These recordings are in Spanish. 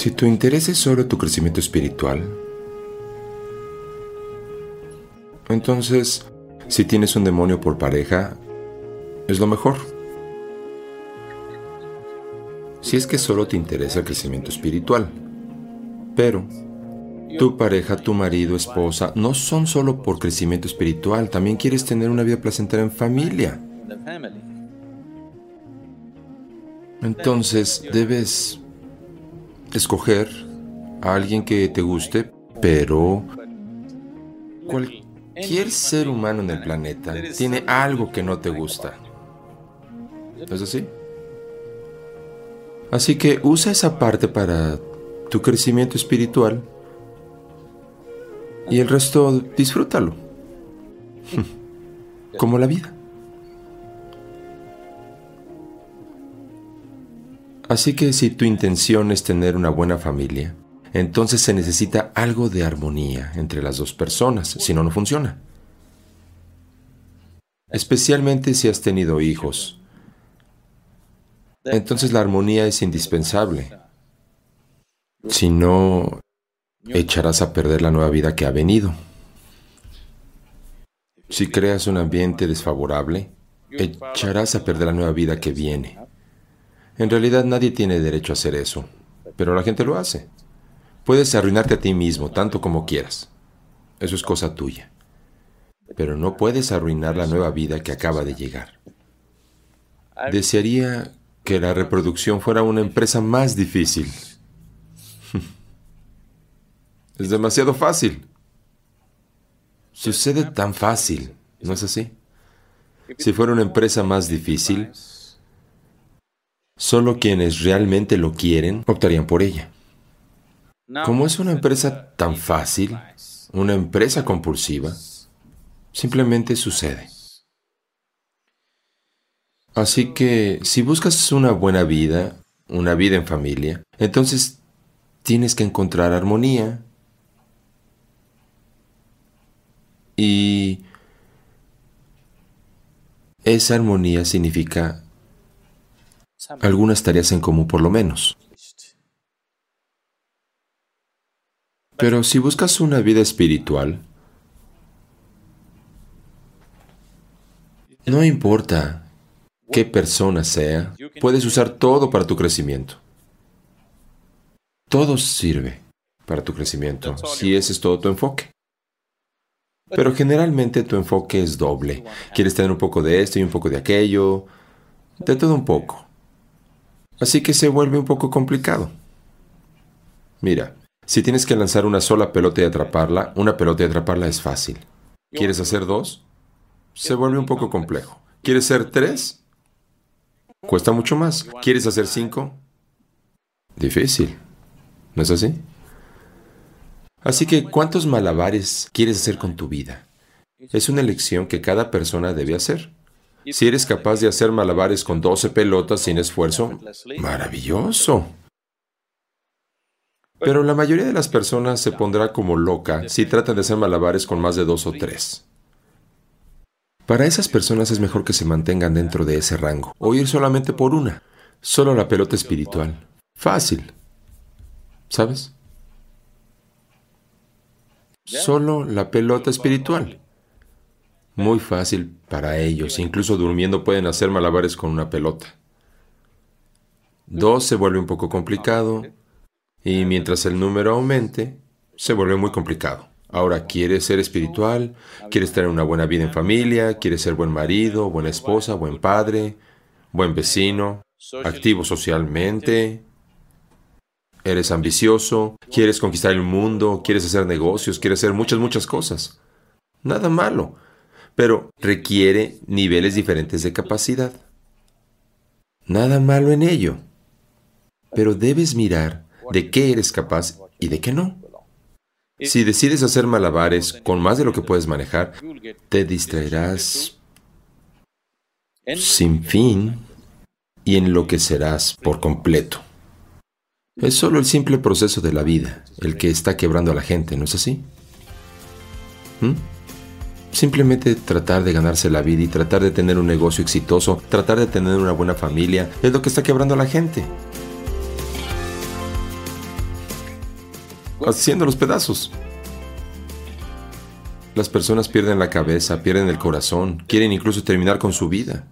Si tu interés es solo tu crecimiento espiritual, entonces, si tienes un demonio por pareja, es lo mejor. Si es que solo te interesa el crecimiento espiritual. Pero tu pareja, tu marido, esposa, no son solo por crecimiento espiritual, también quieres tener una vida placentera en familia. Entonces debes escoger a alguien que te guste, pero cualquier ser humano en el planeta tiene algo que no te gusta. ¿Es así? Así que usa esa parte para tu crecimiento espiritual y el resto disfrútalo. Como la vida. Así que si tu intención es tener una buena familia, entonces se necesita algo de armonía entre las dos personas, si no, no funciona. Especialmente si has tenido hijos. Entonces la armonía es indispensable. Si no, echarás a perder la nueva vida que ha venido. Si creas un ambiente desfavorable, echarás a perder la nueva vida que viene. En realidad nadie tiene derecho a hacer eso, pero la gente lo hace. Puedes arruinarte a ti mismo tanto como quieras. Eso es cosa tuya. Pero no puedes arruinar la nueva vida que acaba de llegar. Desearía que la reproducción fuera una empresa más difícil. Es demasiado fácil. Sucede tan fácil, ¿no es así? Si fuera una empresa más difícil, Solo quienes realmente lo quieren optarían por ella. Como es una empresa tan fácil, una empresa compulsiva, simplemente sucede. Así que si buscas una buena vida, una vida en familia, entonces tienes que encontrar armonía. Y esa armonía significa algunas tareas en común por lo menos. Pero si buscas una vida espiritual, no importa qué persona sea, puedes usar todo para tu crecimiento. Todo sirve para tu crecimiento, si ese es todo tu enfoque. Pero generalmente tu enfoque es doble. Quieres tener un poco de esto y un poco de aquello, de todo un poco. Así que se vuelve un poco complicado. Mira, si tienes que lanzar una sola pelota y atraparla, una pelota y atraparla es fácil. ¿Quieres hacer dos? Se vuelve un poco complejo. ¿Quieres hacer tres? Cuesta mucho más. ¿Quieres hacer cinco? Difícil. ¿No es así? Así que, ¿cuántos malabares quieres hacer con tu vida? Es una elección que cada persona debe hacer. Si eres capaz de hacer malabares con 12 pelotas sin esfuerzo, maravilloso. Pero la mayoría de las personas se pondrá como loca si tratan de hacer malabares con más de dos o tres. Para esas personas es mejor que se mantengan dentro de ese rango, o ir solamente por una, solo la pelota espiritual. Fácil. ¿Sabes? Solo la pelota espiritual. Muy fácil para ellos, incluso durmiendo pueden hacer malabares con una pelota. Dos se vuelve un poco complicado y mientras el número aumente, se vuelve muy complicado. Ahora, ¿quieres ser espiritual? ¿Quieres tener una buena vida en familia? ¿Quieres ser buen marido, buena esposa, buen padre, buen vecino, activo socialmente? ¿Eres ambicioso? ¿Quieres conquistar el mundo? ¿Quieres hacer negocios? ¿Quieres hacer muchas, muchas cosas? Nada malo pero requiere niveles diferentes de capacidad. Nada malo en ello, pero debes mirar de qué eres capaz y de qué no. Si decides hacer malabares con más de lo que puedes manejar, te distraerás sin fin y enloquecerás por completo. Es solo el simple proceso de la vida el que está quebrando a la gente, ¿no es así? ¿Mm? Simplemente tratar de ganarse la vida y tratar de tener un negocio exitoso, tratar de tener una buena familia, es lo que está quebrando a la gente. haciendo los pedazos. Las personas pierden la cabeza, pierden el corazón, quieren incluso terminar con su vida.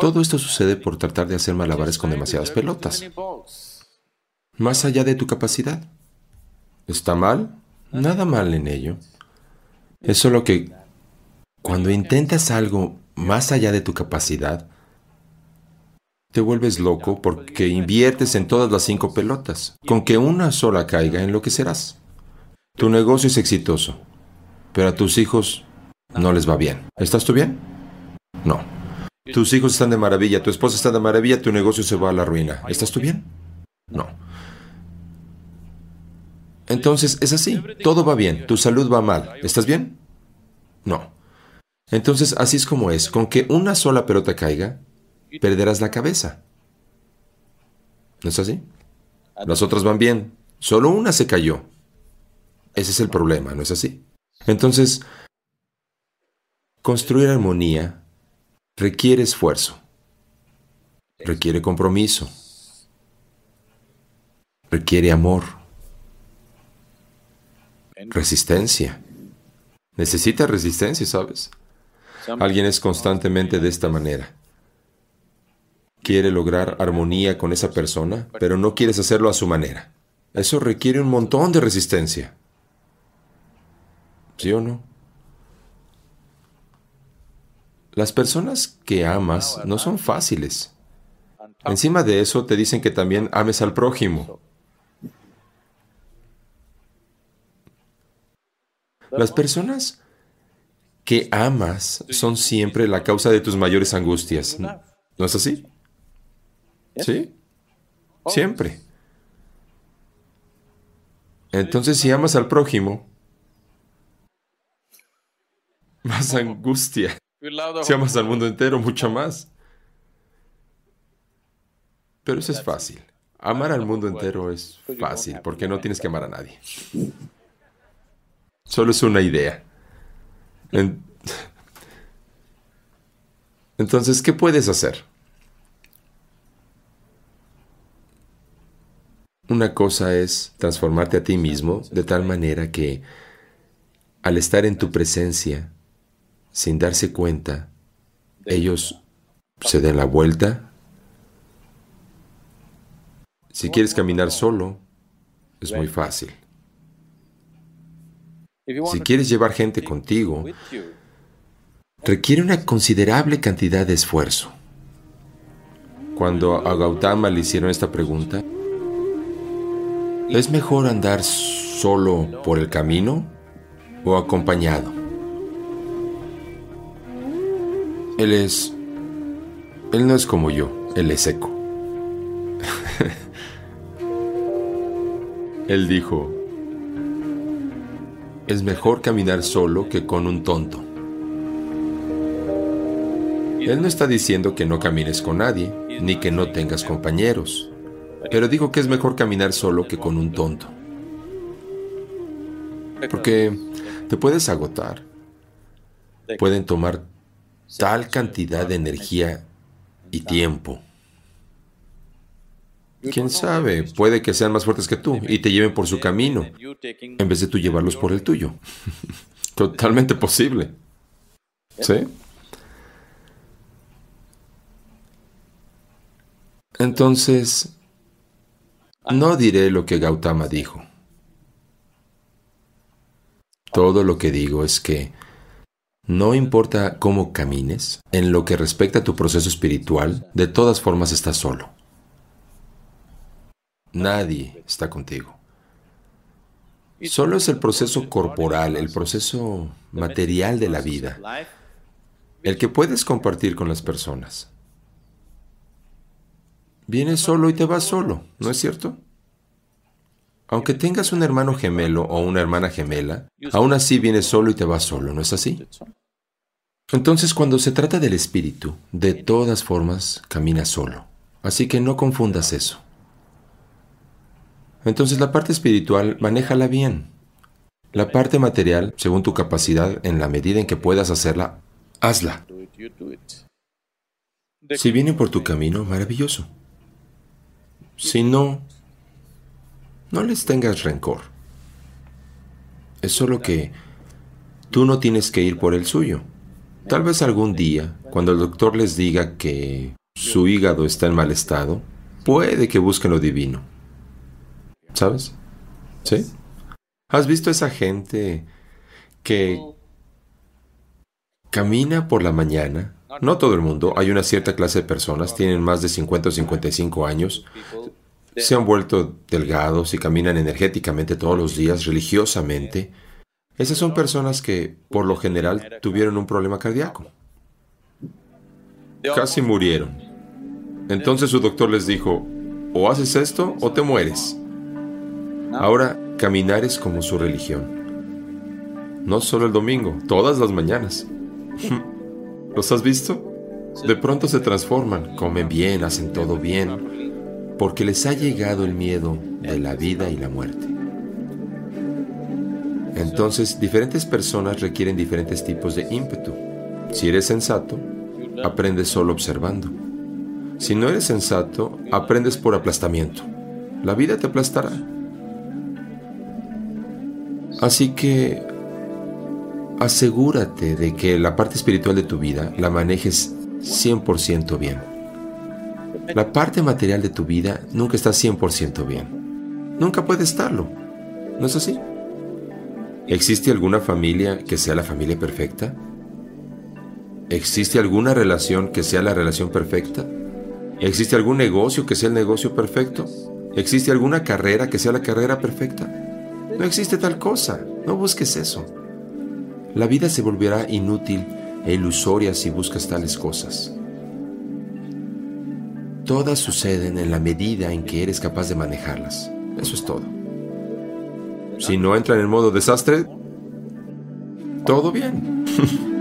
Todo esto sucede por tratar de hacer malabares con demasiadas pelotas. Más allá de tu capacidad. ¿Está mal? Nada mal en ello. Es solo que cuando intentas algo más allá de tu capacidad, te vuelves loco porque inviertes en todas las cinco pelotas. Con que una sola caiga, enloquecerás. Tu negocio es exitoso, pero a tus hijos no les va bien. ¿Estás tú bien? No. Tus hijos están de maravilla, tu esposa está de maravilla, tu negocio se va a la ruina. ¿Estás tú bien? No. Entonces es así, todo va bien, tu salud va mal. ¿Estás bien? No. Entonces así es como es, con que una sola pelota caiga, perderás la cabeza. ¿No es así? Las otras van bien, solo una se cayó. Ese es el problema, ¿no es así? Entonces, construir armonía requiere esfuerzo, requiere compromiso, requiere amor, resistencia. Necesita resistencia, ¿sabes? Alguien es constantemente de esta manera. Quiere lograr armonía con esa persona, pero no quieres hacerlo a su manera. Eso requiere un montón de resistencia. ¿Sí o no? Las personas que amas no son fáciles. Encima de eso te dicen que también ames al prójimo. Las personas que amas son siempre la causa de tus mayores angustias. ¿No es así? ¿Sí? Siempre. Entonces, si amas al prójimo, más angustia. Si amas al mundo entero, mucho más. Pero eso es fácil. Amar al mundo entero es fácil porque no tienes que amar a nadie. Solo es una idea. Entonces, ¿qué puedes hacer? Una cosa es transformarte a ti mismo de tal manera que al estar en tu presencia, sin darse cuenta, ellos se den la vuelta. Si quieres caminar solo, es muy fácil. Si quieres llevar gente contigo, requiere una considerable cantidad de esfuerzo. Cuando a Gautama le hicieron esta pregunta, ¿es mejor andar solo por el camino o acompañado? Él es... Él no es como yo, él es seco. él dijo, es mejor caminar solo que con un tonto. Él no está diciendo que no camines con nadie, ni que no tengas compañeros, pero dijo que es mejor caminar solo que con un tonto. Porque te puedes agotar. Pueden tomar tal cantidad de energía y tiempo. Quién sabe, puede que sean más fuertes que tú y te lleven por su camino en vez de tú llevarlos por el tuyo. Totalmente posible. ¿Sí? Entonces, no diré lo que Gautama dijo. Todo lo que digo es que no importa cómo camines, en lo que respecta a tu proceso espiritual, de todas formas estás solo. Nadie está contigo. Solo es el proceso corporal, el proceso material de la vida, el que puedes compartir con las personas. Vienes solo y te vas solo, ¿no es cierto? Aunque tengas un hermano gemelo o una hermana gemela, aún así vienes solo y te vas solo, ¿no es así? Entonces cuando se trata del espíritu, de todas formas camina solo. Así que no confundas eso. Entonces la parte espiritual, manéjala bien. La parte material, según tu capacidad, en la medida en que puedas hacerla, hazla. Si viene por tu camino, maravilloso. Si no, no les tengas rencor. Es solo que tú no tienes que ir por el suyo. Tal vez algún día, cuando el doctor les diga que su hígado está en mal estado, puede que busquen lo divino. ¿Sabes? ¿Sí? ¿Has visto esa gente que camina por la mañana? No todo el mundo, hay una cierta clase de personas, tienen más de 50 o 55 años, se han vuelto delgados y caminan energéticamente todos los días, religiosamente. Esas son personas que, por lo general, tuvieron un problema cardíaco. Casi murieron. Entonces su doctor les dijo, o haces esto o te mueres. Ahora, caminar es como su religión. No solo el domingo, todas las mañanas. ¿Los has visto? De pronto se transforman, comen bien, hacen todo bien, porque les ha llegado el miedo de la vida y la muerte. Entonces, diferentes personas requieren diferentes tipos de ímpetu. Si eres sensato, aprendes solo observando. Si no eres sensato, aprendes por aplastamiento. La vida te aplastará. Así que asegúrate de que la parte espiritual de tu vida la manejes 100% bien. La parte material de tu vida nunca está 100% bien. Nunca puede estarlo. ¿No es así? ¿Existe alguna familia que sea la familia perfecta? ¿Existe alguna relación que sea la relación perfecta? ¿Existe algún negocio que sea el negocio perfecto? ¿Existe alguna carrera que sea la carrera perfecta? No existe tal cosa. No busques eso. La vida se volverá inútil e ilusoria si buscas tales cosas. Todas suceden en la medida en que eres capaz de manejarlas. Eso es todo. Si no entran en modo desastre, todo bien.